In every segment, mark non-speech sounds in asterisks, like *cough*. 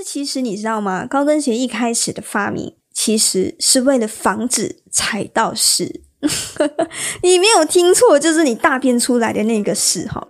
是其实你知道吗？高跟鞋一开始的发明，其实是为了防止踩到屎。*laughs* 你没有听错，就是你大便出来的那个屎哈。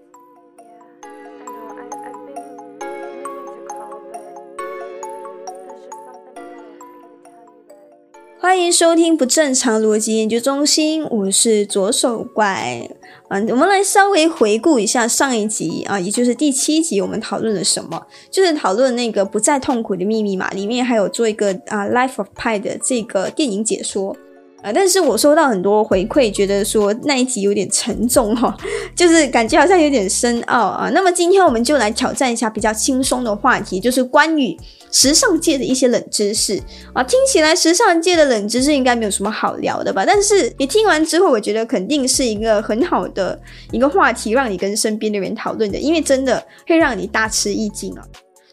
欢迎收听不正常逻辑研究中心，我是左手怪。嗯，我们来稍微回顾一下上一集啊，也就是第七集，我们讨论了什么？就是讨论那个不再痛苦的秘密嘛，里面还有做一个啊《Life of Pi》的这个电影解说。啊！但是我收到很多回馈，觉得说那一集有点沉重哈，就是感觉好像有点深奥啊。那么今天我们就来挑战一下比较轻松的话题，就是关于时尚界的一些冷知识啊。听起来时尚界的冷知识应该没有什么好聊的吧？但是你听完之后，我觉得肯定是一个很好的一个话题，让你跟身边的人讨论的，因为真的会让你大吃一惊啊。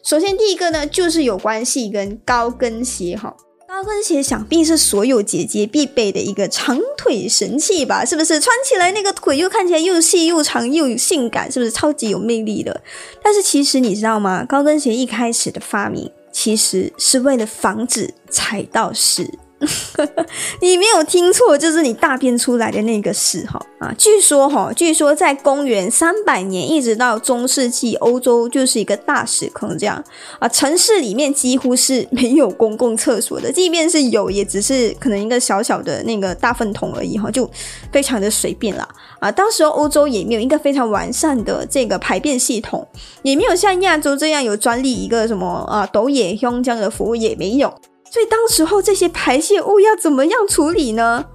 首先第一个呢，就是有关系跟高跟鞋哈。高跟鞋想必是所有姐姐必备的一个长腿神器吧？是不是穿起来那个腿又看起来又细又长又性感，是不是超级有魅力的？但是其实你知道吗？高跟鞋一开始的发明其实是为了防止踩到屎。*laughs* 你没有听错，就是你大便出来的那个屎哈啊！据说哈，据说在公元三百年一直到中世纪，欧洲就是一个大屎坑这样啊。城市里面几乎是没有公共厕所的，即便是有，也只是可能一个小小的那个大粪桶而已哈，就非常的随便啦啊。当时欧洲也没有一个非常完善的这个排便系统，也没有像亚洲这样有专利一个什么啊斗野胸这样的服务也没有。所以当时候这些排泄物要怎么样处理呢？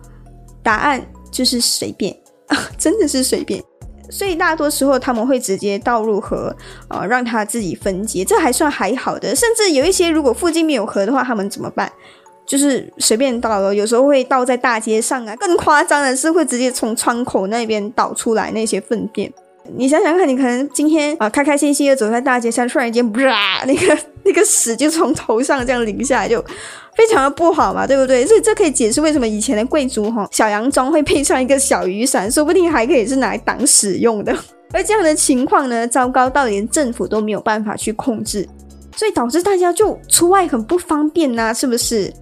答案就是随便啊，真的是随便。所以大多时候他们会直接倒入河啊，让它自己分解，这还算还好的。甚至有一些如果附近没有河的话，他们怎么办？就是随便倒了，有时候会倒在大街上啊。更夸张的是会直接从窗口那边倒出来那些粪便。你想想看，你可能今天啊开开心心的走在大街上，突然间啪，那个那个屎就从头上这样淋下来，就非常的不好嘛，对不对？所以这可以解释为什么以前的贵族哈小洋装会配上一个小雨伞，说不定还可以是拿来挡屎用的。而这样的情况呢，糟糕到连政府都没有办法去控制，所以导致大家就出外很不方便呐，是不是？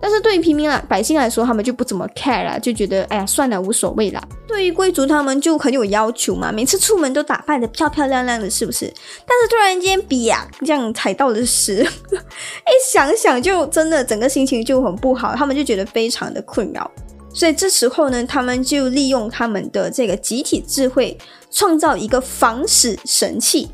但是对于平民啊百姓来说，他们就不怎么 care 了，就觉得哎呀算了，无所谓啦。对于贵族，他们就很有要求嘛，每次出门都打扮的漂漂亮亮的，是不是？但是突然间，比呀这样踩到了屎，*laughs* 一想想就真的整个心情就很不好，他们就觉得非常的困扰。所以这时候呢，他们就利用他们的这个集体智慧，创造一个防屎神器。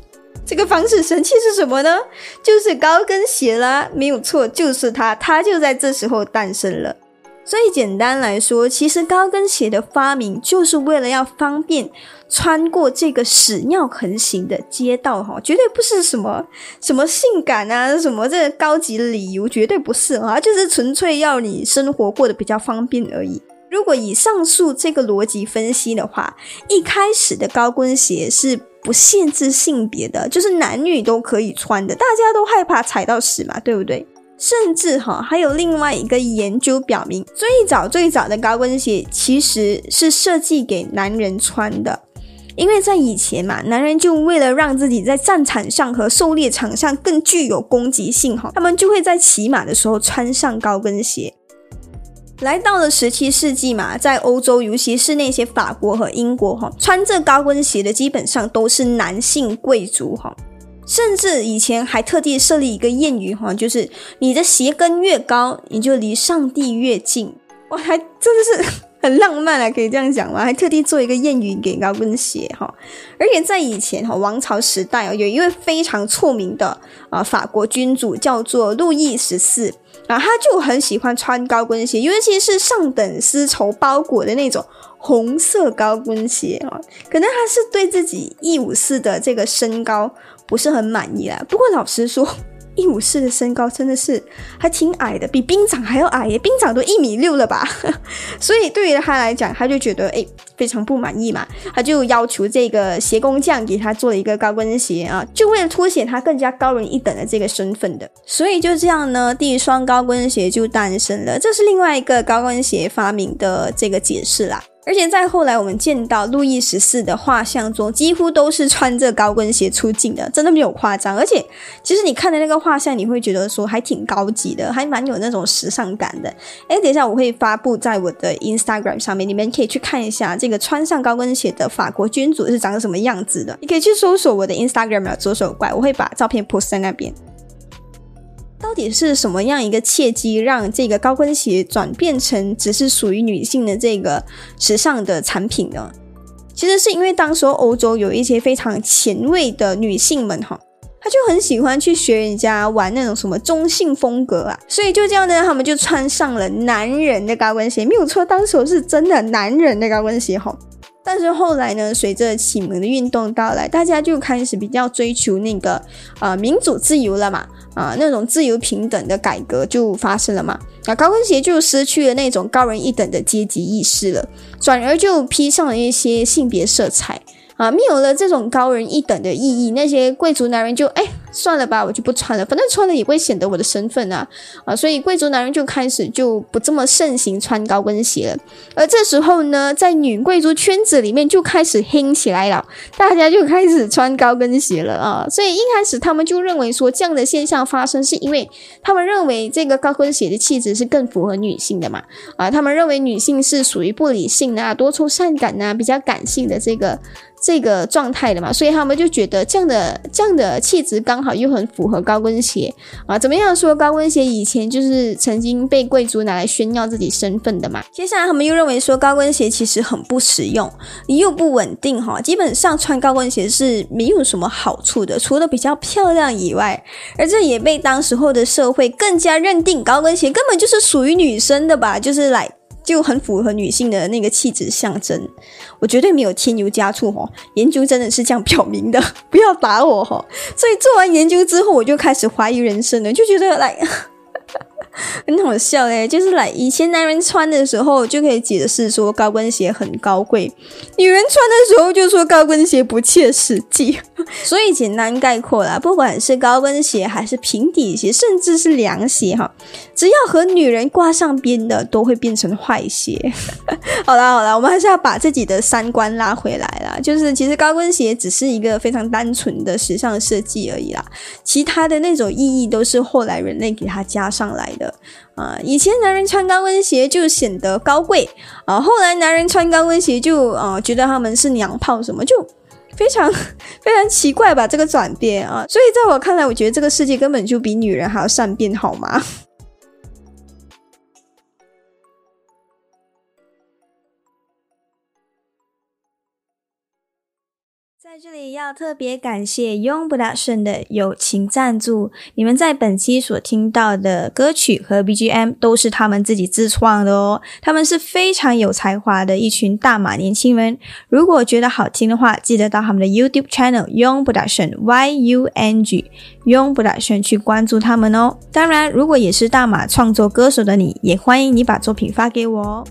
这个防止神器是什么呢？就是高跟鞋啦，没有错，就是它，它就在这时候诞生了。所以简单来说，其实高跟鞋的发明就是为了要方便穿过这个屎尿横行的街道，哈，绝对不是什么什么性感啊，什么这个高级理由，绝对不是啊，就是纯粹要你生活过得比较方便而已。如果以上述这个逻辑分析的话，一开始的高跟鞋是不限制性别的，就是男女都可以穿的。大家都害怕踩到屎嘛，对不对？甚至哈，还有另外一个研究表明，最早最早的高跟鞋其实是设计给男人穿的，因为在以前嘛，男人就为了让自己在战场上和狩猎场上更具有攻击性哈，他们就会在骑马的时候穿上高跟鞋。来到了十七世纪嘛，在欧洲，尤其是那些法国和英国哈，穿着高跟鞋的基本上都是男性贵族哈，甚至以前还特地设立一个谚语哈，就是你的鞋跟越高，你就离上帝越近。我，还真的是很浪漫啊，可以这样讲吗？还特地做一个谚语给高跟鞋哈，而且在以前哈王朝时代哦，有一位非常出名的啊法国君主叫做路易十四。啊，他就很喜欢穿高跟鞋，尤其是上等丝绸包裹的那种红色高跟鞋啊。可能他是对自己一五四的这个身高不是很满意啦。不过老实说。一五四的身高真的是还挺矮的，比兵长还要矮耶！兵长都一米六了吧？*laughs* 所以对于他来讲，他就觉得哎非常不满意嘛，他就要求这个鞋工匠给他做了一个高跟鞋啊，就为了凸显他更加高人一等的这个身份的。所以就这样呢，第一双高跟鞋就诞生了。这是另外一个高跟鞋发明的这个解释啦。而且在后来我们见到路易十四的画像中，几乎都是穿着高跟鞋出镜的，真的没有夸张。而且其实你看的那个画像，你会觉得说还挺高级的，还蛮有那种时尚感的。哎，等一下我会发布在我的 Instagram 上面，你们可以去看一下这个穿上高跟鞋的法国君主是长什么样子的。你可以去搜索我的 Instagram 左手怪，我会把照片 post 在那边。到底是什么样一个契机，让这个高跟鞋转变成只是属于女性的这个时尚的产品呢？其实是因为当时欧洲有一些非常前卫的女性们哈，她就很喜欢去学人家玩那种什么中性风格啊，所以就这样呢，他们就穿上了男人的高跟鞋，没有错，当时是真的男人的高跟鞋哈。但是后来呢，随着启蒙的运动到来，大家就开始比较追求那个呃民主自由了嘛，啊那种自由平等的改革就发生了嘛，啊高跟鞋就失去了那种高人一等的阶级意识了，转而就披上了一些性别色彩。啊，没有了这种高人一等的意义，那些贵族男人就哎算了吧，我就不穿了，反正穿了也会显得我的身份啊啊，所以贵族男人就开始就不这么盛行穿高跟鞋了。而这时候呢，在女贵族圈子里面就开始兴起来了，大家就开始穿高跟鞋了啊。所以一开始他们就认为说这样的现象发生，是因为他们认为这个高跟鞋的气质是更符合女性的嘛啊，他们认为女性是属于不理性的啊、多愁善感啊、比较感性的这个。这个状态的嘛，所以他们就觉得这样的这样的气质刚好又很符合高跟鞋啊。怎么样说高跟鞋以前就是曾经被贵族拿来炫耀自己身份的嘛？接下来他们又认为说高跟鞋其实很不实用，又不稳定哈，基本上穿高跟鞋是没有什么好处的，除了比较漂亮以外。而这也被当时候的社会更加认定高跟鞋根本就是属于女生的吧，就是来。就很符合女性的那个气质象征，我绝对没有添油加醋哈，研究真的是这样表明的，*laughs* 不要打我哈。所以做完研究之后，我就开始怀疑人生了，就觉得来。*laughs* 很好笑诶，就是来以前男人穿的时候就可以解释说高跟鞋很高贵，女人穿的时候就说高跟鞋不切实际。*laughs* 所以简单概括啦，不管是高跟鞋还是平底鞋，甚至是凉鞋哈，只要和女人挂上边的，都会变成坏鞋。*laughs* 好啦好啦，我们还是要把自己的三观拉回来啦。就是其实高跟鞋只是一个非常单纯的时尚设计而已啦，其他的那种意义都是后来人类给它加上来的。啊，以前男人穿高跟鞋就显得高贵啊，后来男人穿高跟鞋就啊觉得他们是娘炮什么，就非常 *laughs* 非常奇怪吧这个转变啊，所以在我看来，我觉得这个世界根本就比女人还要善变，好吗？里要特别感谢 Young Production 的友情赞助，你们在本期所听到的歌曲和 BGM 都是他们自己自创的哦。他们是非常有才华的一群大马年轻人，如果觉得好听的话，记得到他们的 YouTube channel Young Production Y U N G Young Production 去关注他们哦。当然，如果也是大马创作歌手的你，也欢迎你把作品发给我哦。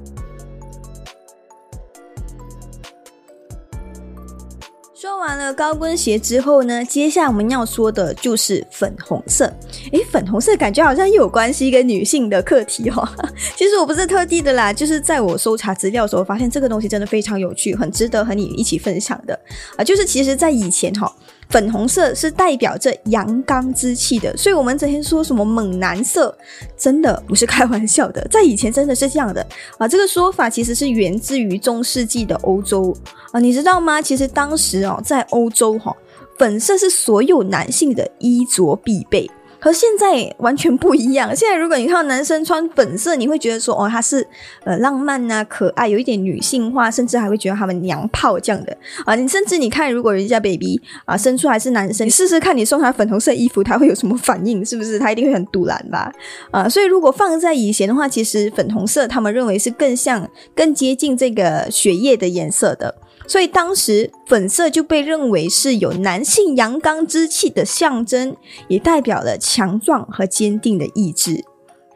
说完了高跟鞋之后呢，接下来我们要说的就是粉红色。诶，粉红色感觉好像又有关系跟女性的课题哦。*laughs* 其实我不是特地的啦，就是在我搜查资料的时候，发现这个东西真的非常有趣，很值得和你一起分享的啊。就是其实，在以前哈。粉红色是代表着阳刚之气的，所以我们整天说什么猛男色，真的不是开玩笑的，在以前真的是这样的啊。这个说法其实是源自于中世纪的欧洲啊，你知道吗？其实当时哦，在欧洲哈，粉色是所有男性的衣着必备。和现在完全不一样。现在如果你看到男生穿粉色，你会觉得说哦，他是呃浪漫啊、可爱，有一点女性化，甚至还会觉得他们娘炮这样的啊。你甚至你看，如果人家 baby 啊生出来是男生，你试试看，你送他粉红色衣服，他会有什么反应？是不是？他一定会很堵然吧？啊，所以如果放在以前的话，其实粉红色他们认为是更像、更接近这个血液的颜色的。所以当时粉色就被认为是有男性阳刚之气的象征，也代表了强壮和坚定的意志。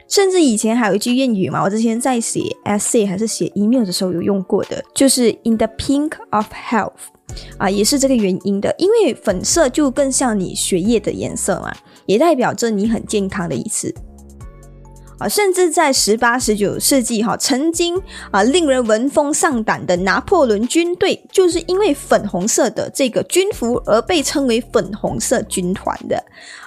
甚至以前还有一句谚语嘛，我之前在写 essay 还是写 email 的时候有用过的，就是 in the pink of health，啊，也是这个原因的。因为粉色就更像你血液的颜色嘛，也代表着你很健康的意思。啊，甚至在十八、十九世纪哈，曾经啊令人闻风丧胆的拿破仑军队，就是因为粉红色的这个军服而被称为粉红色军团的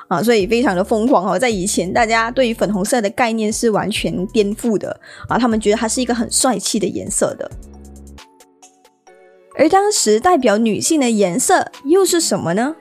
啊，所以非常的疯狂哦。在以前，大家对于粉红色的概念是完全颠覆的啊，他们觉得它是一个很帅气的颜色的。而当时代表女性的颜色又是什么呢？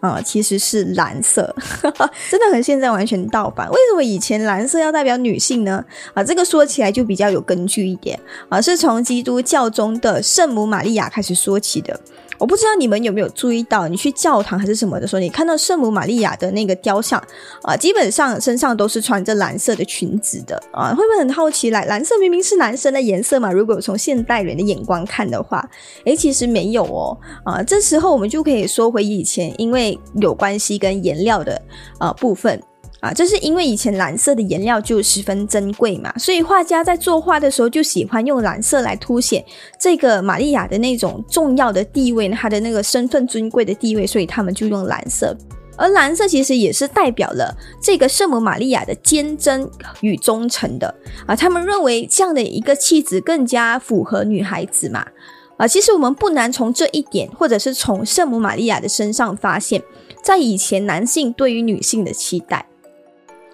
啊，其实是蓝色，*laughs* 真的和现在完全倒版。为什么以前蓝色要代表女性呢？啊，这个说起来就比较有根据一点啊，是从基督教中的圣母玛利亚开始说起的。我不知道你们有没有注意到，你去教堂还是什么的时候，你看到圣母玛利亚的那个雕像啊，基本上身上都是穿着蓝色的裙子的啊，会不会很好奇？蓝蓝色明明是男生的颜色嘛？如果从现代人的眼光看的话，诶，其实没有哦啊，这时候我们就可以说回以前，因为有关系跟颜料的啊部分。啊，这是因为以前蓝色的颜料就十分珍贵嘛，所以画家在作画的时候就喜欢用蓝色来凸显这个玛利亚的那种重要的地位，她的那个身份尊贵的地位，所以他们就用蓝色。而蓝色其实也是代表了这个圣母玛利亚的坚贞与忠诚的啊，他们认为这样的一个气质更加符合女孩子嘛。啊，其实我们不难从这一点，或者是从圣母玛利亚的身上发现，在以前男性对于女性的期待。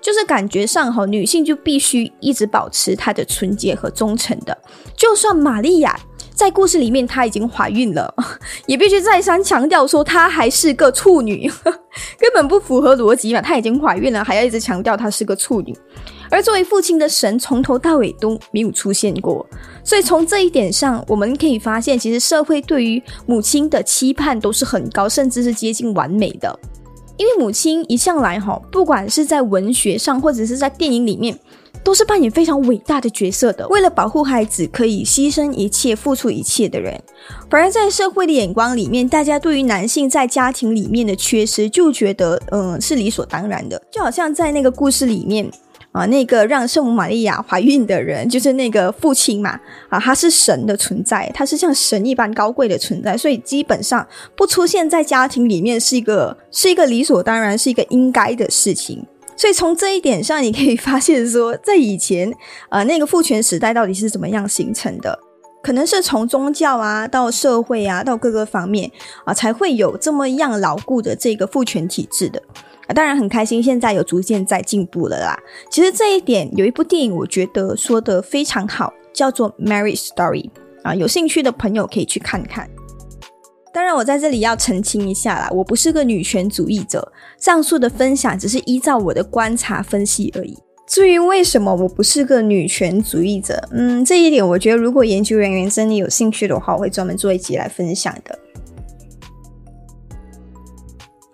就是感觉上哈，女性就必须一直保持她的纯洁和忠诚的。就算玛利亚在故事里面她已经怀孕了，*laughs* 也必须再三强调说她还是个处女，*laughs* 根本不符合逻辑嘛。她已经怀孕了，还要一直强调她是个处女。而作为父亲的神，从头到尾都没有出现过。所以从这一点上，我们可以发现，其实社会对于母亲的期盼都是很高，甚至是接近完美的。因为母亲一向来哈，不管是在文学上或者是在电影里面，都是扮演非常伟大的角色的。为了保护孩子，可以牺牲一切、付出一切的人。反而在社会的眼光里面，大家对于男性在家庭里面的缺失，就觉得嗯是理所当然的。就好像在那个故事里面。啊，那个让圣母玛利亚怀孕的人，就是那个父亲嘛。啊，他是神的存在，他是像神一般高贵的存在，所以基本上不出现在家庭里面是一个是一个理所当然，是一个应该的事情。所以从这一点上，你可以发现说，在以前，呃，那个父权时代到底是怎么样形成的？可能是从宗教啊，到社会啊，到各个方面啊，才会有这么样牢固的这个父权体制的。啊，当然很开心，现在有逐渐在进步了啦。其实这一点有一部电影，我觉得说的非常好，叫做《Mary Story》啊，有兴趣的朋友可以去看看。当然，我在这里要澄清一下啦，我不是个女权主义者，上述的分享只是依照我的观察分析而已。至于为什么我不是个女权主义者，嗯，这一点我觉得如果研究人员真的有兴趣的话，我会专门做一集来分享的。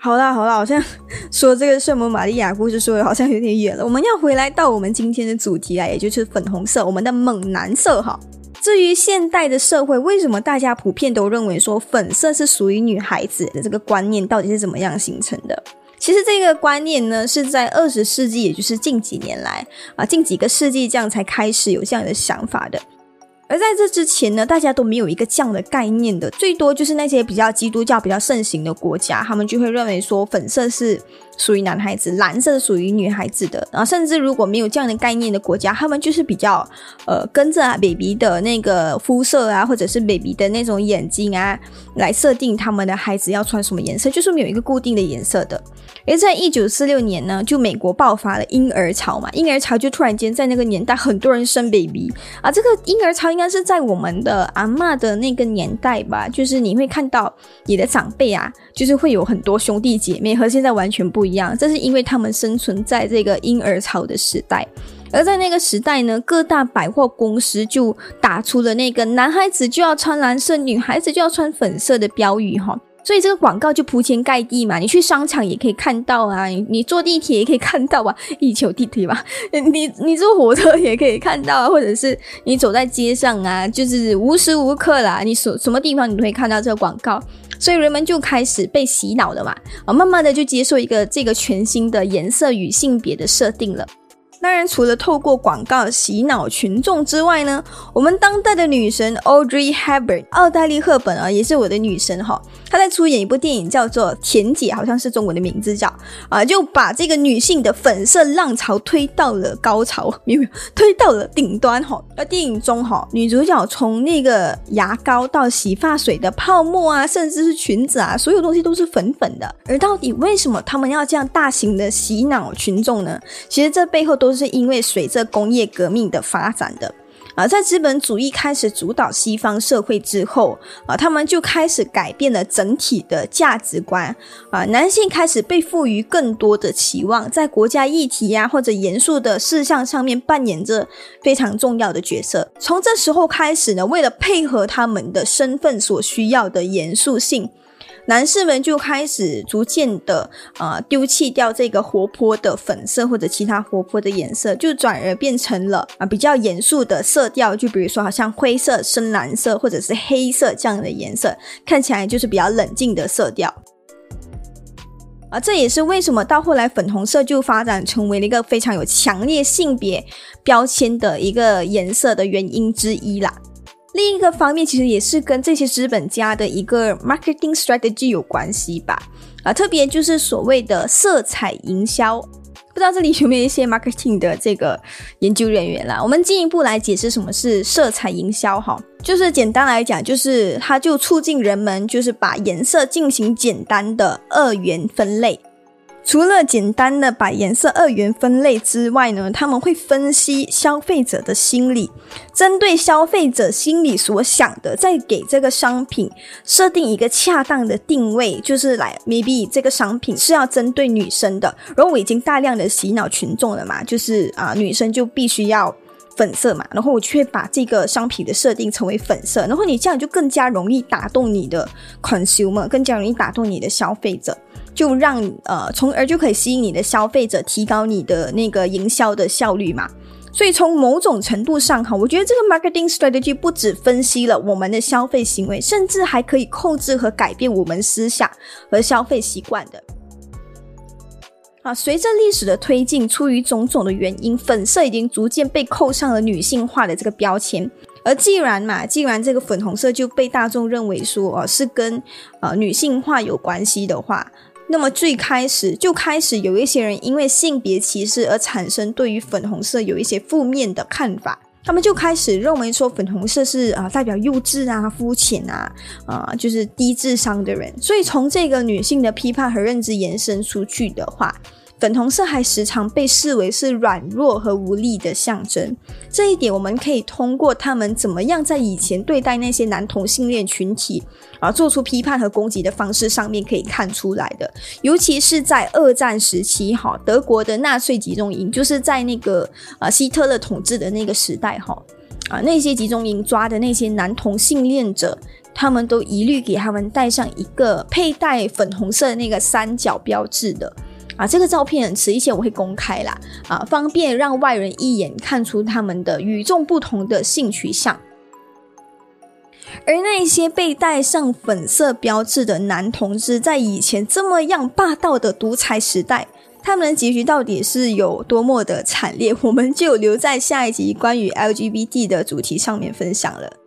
好啦好啦，好像说这个圣母玛利亚故事说的好像有点远了。我们要回来到我们今天的主题啊，也就是粉红色，我们的猛男色哈。至于现代的社会，为什么大家普遍都认为说粉色是属于女孩子的这个观念，到底是怎么样形成的？其实这个观念呢，是在二十世纪，也就是近几年来啊，近几个世纪这样才开始有这样的想法的。而在这之前呢，大家都没有一个这样的概念的，最多就是那些比较基督教比较盛行的国家，他们就会认为说粉色是属于男孩子，蓝色是属于女孩子的。然后甚至如果没有这样的概念的国家，他们就是比较呃跟着 baby 的那个肤色啊，或者是 baby 的那种眼睛啊，来设定他们的孩子要穿什么颜色，就是没有一个固定的颜色的。而在一九四六年呢，就美国爆发了婴儿潮嘛，婴儿潮就突然间在那个年代很多人生 baby 啊，这个婴儿潮应该是在我们的阿妈的那个年代吧，就是你会看到你的长辈啊，就是会有很多兄弟姐妹，和现在完全不不一样，这是因为他们生存在这个婴儿潮的时代，而在那个时代呢，各大百货公司就打出了那个男孩子就要穿蓝色，女孩子就要穿粉色的标语哈。所以这个广告就铺天盖地嘛，你去商场也可以看到啊，你坐地铁也可以看到啊，*laughs* 地球地铁吧，*laughs* 你你坐火车也可以看到啊，或者是你走在街上啊，就是无时无刻啦，你所什么地方你都会看到这个广告，所以人们就开始被洗脑了嘛，啊，慢慢的就接受一个这个全新的颜色与性别的设定了。当然，除了透过广告洗脑群众之外呢，我们当代的女神 Audrey Hepburn，奥黛丽·赫本啊，也是我的女神哈。她在出演一部电影叫做《甜姐》，好像是中文的名字叫啊，就把这个女性的粉色浪潮推到了高潮，*laughs* 没有推到了顶端哈。而电影中哈，女主角从那个牙膏到洗发水的泡沫啊，甚至是裙子啊，所有东西都是粉粉的。而到底为什么他们要这样大型的洗脑群众呢？其实这背后都就是因为随着工业革命的发展的啊，在资本主义开始主导西方社会之后啊，他们就开始改变了整体的价值观啊，男性开始被赋予更多的期望，在国家议题呀或者严肃的事项上面扮演着非常重要的角色。从这时候开始呢，为了配合他们的身份所需要的严肃性。男士们就开始逐渐的啊丢弃掉这个活泼的粉色或者其他活泼的颜色，就转而变成了啊比较严肃的色调，就比如说好像灰色、深蓝色或者是黑色这样的颜色，看起来就是比较冷静的色调。啊，这也是为什么到后来粉红色就发展成为了一个非常有强烈性别标签的一个颜色的原因之一啦。另一个方面，其实也是跟这些资本家的一个 marketing strategy 有关系吧。啊，特别就是所谓的色彩营销，不知道这里有没有一些 marketing 的这个研究人员啦？我们进一步来解释什么是色彩营销哈，就是简单来讲，就是它就促进人们就是把颜色进行简单的二元分类。除了简单的把颜色二元分类之外呢，他们会分析消费者的心理，针对消费者心理所想的，再给这个商品设定一个恰当的定位，就是来 maybe 这个商品是要针对女生的，然后我已经大量的洗脑群众了嘛，就是啊女生就必须要粉色嘛，然后我却把这个商品的设定成为粉色，然后你这样就更加容易打动你的 consumer，更加容易打动你的消费者。就让呃，从而就可以吸引你的消费者，提高你的那个营销的效率嘛。所以从某种程度上哈，我觉得这个 marketing strategy 不只分析了我们的消费行为，甚至还可以控制和改变我们思想和消费习惯的。啊，随着历史的推进，出于种种的原因，粉色已经逐渐被扣上了女性化的这个标签。而既然嘛，既然这个粉红色就被大众认为说哦是跟呃女性化有关系的话。那么最开始就开始有一些人因为性别歧视而产生对于粉红色有一些负面的看法，他们就开始认为说粉红色是啊代表幼稚啊、肤浅啊、啊就是低智商的人。所以从这个女性的批判和认知延伸出去的话。粉红色还时常被视为是软弱和无力的象征，这一点我们可以通过他们怎么样在以前对待那些男同性恋群体啊做出批判和攻击的方式上面可以看出来的。尤其是在二战时期，哈，德国的纳粹集中营就是在那个啊希特勒统治的那个时代，哈啊那些集中营抓的那些男同性恋者，他们都一律给他们戴上一个佩戴粉红色的那个三角标志的。啊，这个照片迟一些我会公开啦，啊，方便让外人一眼看出他们的与众不同的性取向。而那些被戴上粉色标志的男同志，在以前这么样霸道的独裁时代，他们的结局到底是有多么的惨烈，我们就留在下一集关于 LGBT 的主题上面分享了。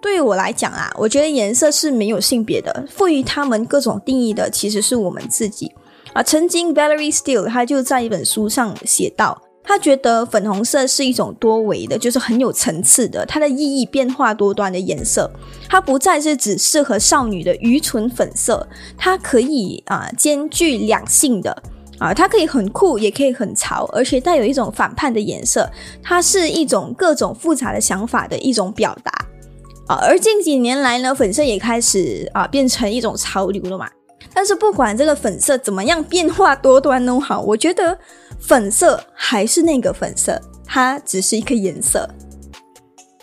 对于我来讲啊，我觉得颜色是没有性别的，赋予他们各种定义的其实是我们自己啊。曾经 Valerie Steele 他就在一本书上写道，他觉得粉红色是一种多维的，就是很有层次的，它的意义变化多端的颜色。它不再是只适合少女的愚蠢粉色，它可以啊兼具两性的啊，它可以很酷，也可以很潮，而且带有一种反叛的颜色。它是一种各种复杂的想法的一种表达。啊，而近几年来呢，粉色也开始啊变成一种潮流了嘛。但是不管这个粉色怎么样变化多端都好，我觉得粉色还是那个粉色，它只是一个颜色。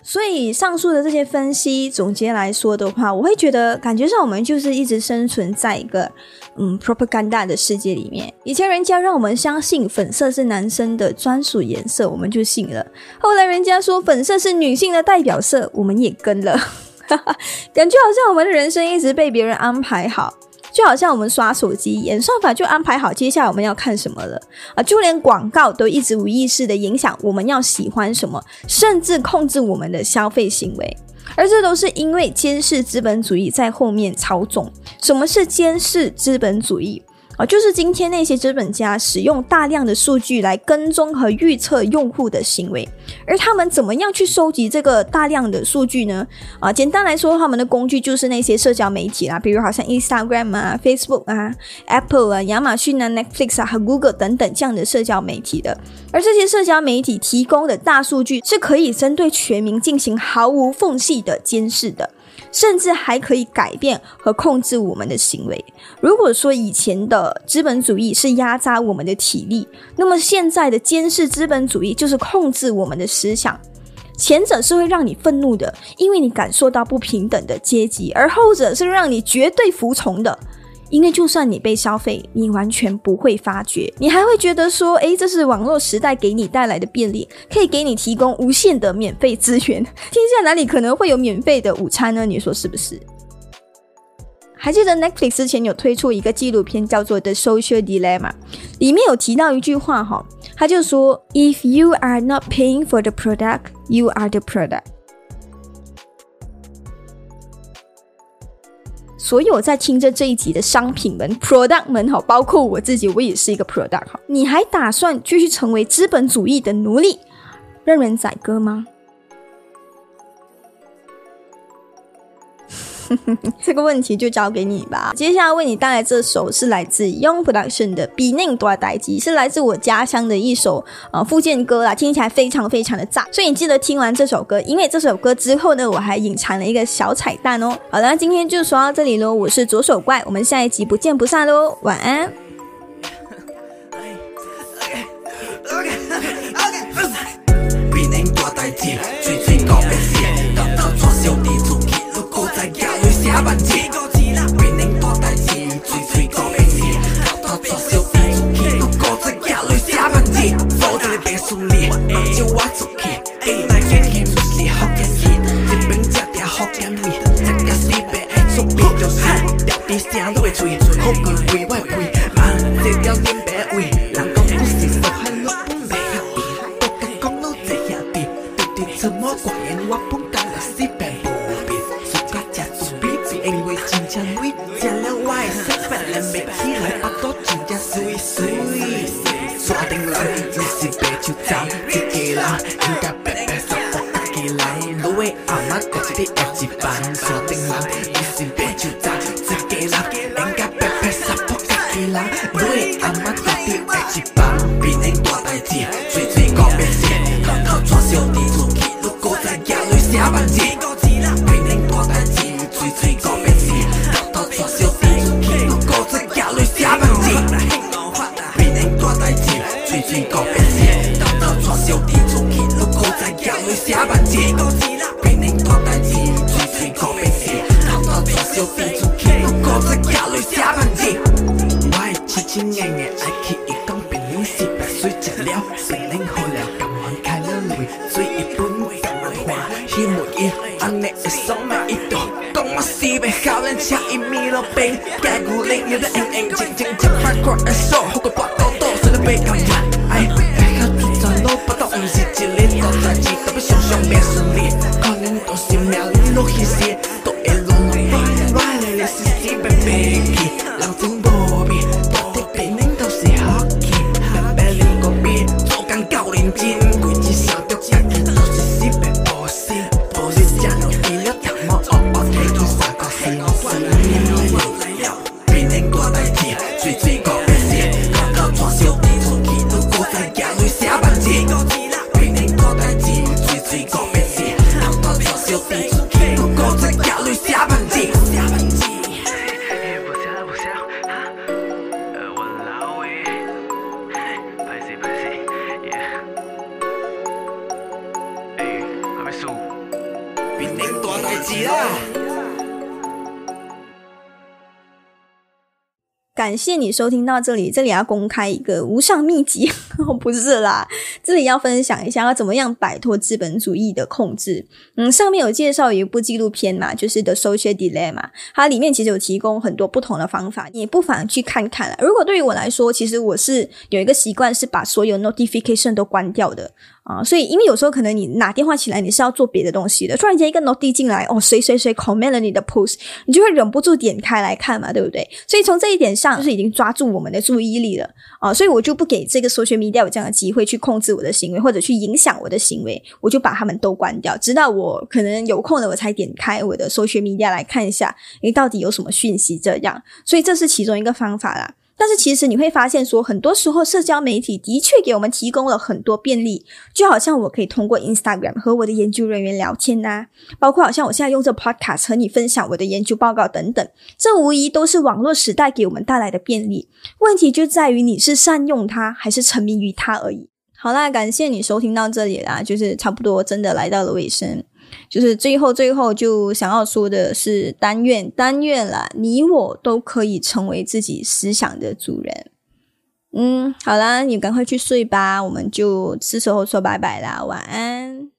所以上述的这些分析总结来说的话，我会觉得感觉上我们就是一直生存在一个嗯 propaganda 的世界里面。以前人家让我们相信粉色是男生的专属颜色，我们就信了。后来人家说粉色是女性的代表色，我们也跟了。*laughs* 感觉好像我们的人生一直被别人安排好。就好像我们刷手机，演算法就安排好接下来我们要看什么了啊！就连广告都一直无意识的影响我们要喜欢什么，甚至控制我们的消费行为。而这都是因为监视资本主义在后面操纵。什么是监视资本主义？啊，就是今天那些资本家使用大量的数据来跟踪和预测用户的行为，而他们怎么样去收集这个大量的数据呢？啊，简单来说，他们的工具就是那些社交媒体啦，比如好像 Instagram 啊、Facebook 啊、Apple 啊、亚马逊啊、Netflix 啊和 Google 等等这样的社交媒体的。而这些社交媒体提供的大数据是可以针对全民进行毫无缝隙的监视的。甚至还可以改变和控制我们的行为。如果说以前的资本主义是压榨我们的体力，那么现在的监视资本主义就是控制我们的思想。前者是会让你愤怒的，因为你感受到不平等的阶级；而后者是让你绝对服从的。因为就算你被消费，你完全不会发觉，你还会觉得说，诶，这是网络时代给你带来的便利，可以给你提供无限的免费资源。*laughs* 天下哪里可能会有免费的午餐呢？你说是不是？还记得 Netflix 之前有推出一个纪录片叫做《The Social Dilemma》，里面有提到一句话哈，他就说：“If you are not paying for the product, you are the product。”所有在听着这一集的商品们、product 们哈，包括我自己，我也是一个 product 哈。你还打算继续成为资本主义的奴隶，任人宰割吗？*laughs* 这个问题就交给你吧。接下来为你带来这首是来自 Young Production 的《比内多代机》，是来自我家乡的一首呃福建歌啦，听起来非常非常的炸。所以你记得听完这首歌，因为这首歌之后呢，我还隐藏了一个小彩蛋哦。好了，今天就说到这里喽。我是左手怪，我们下一集不见不散喽。晚安。山顶人，你是白手掌，一家人应该白白杀福家己来。路的阿妈家己饿一饭，变成解骨灵有的硬硬静静，吃饭过的手，好过八刀刀，谁都别看我，哎，别看住在路，不当不是一日大代志。想象变顺利，可能都是命里落去些，感谢你收听到这里这里要公开一个无上秘籍 *laughs* 不是啦。这里要分享一下要怎么样摆脱资本主义的控制。嗯上面有介绍一部纪录片嘛就是 the social delay 嘛它里面其实有提供很多不同的方法你不妨去看看如果对于我来说其实我是有一个习惯是把所有 notification 都关掉的。啊，所以因为有时候可能你拿电话起来，你是要做别的东西的，突然间一个 note 进来，哦，谁谁谁 comment 了你的 post，你就会忍不住点开来看嘛，对不对？所以从这一点上，就是已经抓住我们的注意力了啊，所以我就不给这个 social media 有这样的机会去控制我的行为或者去影响我的行为，我就把他们都关掉，直到我可能有空了，我才点开我的 social media 来看一下，诶，到底有什么讯息这样，所以这是其中一个方法啦。但是其实你会发现，说很多时候社交媒体的确给我们提供了很多便利，就好像我可以通过 Instagram 和我的研究人员聊天呐，包括好像我现在用这 Podcast 和你分享我的研究报告等等，这无疑都是网络时代给我们带来的便利。问题就在于你是善用它，还是沉迷于它而已。好啦，感谢你收听到这里啦，就是差不多真的来到了尾声。就是最后最后就想要说的是，但愿但愿啦，你我都可以成为自己思想的主人。嗯，好啦，你赶快去睡吧，我们就是时候说拜拜啦，晚安。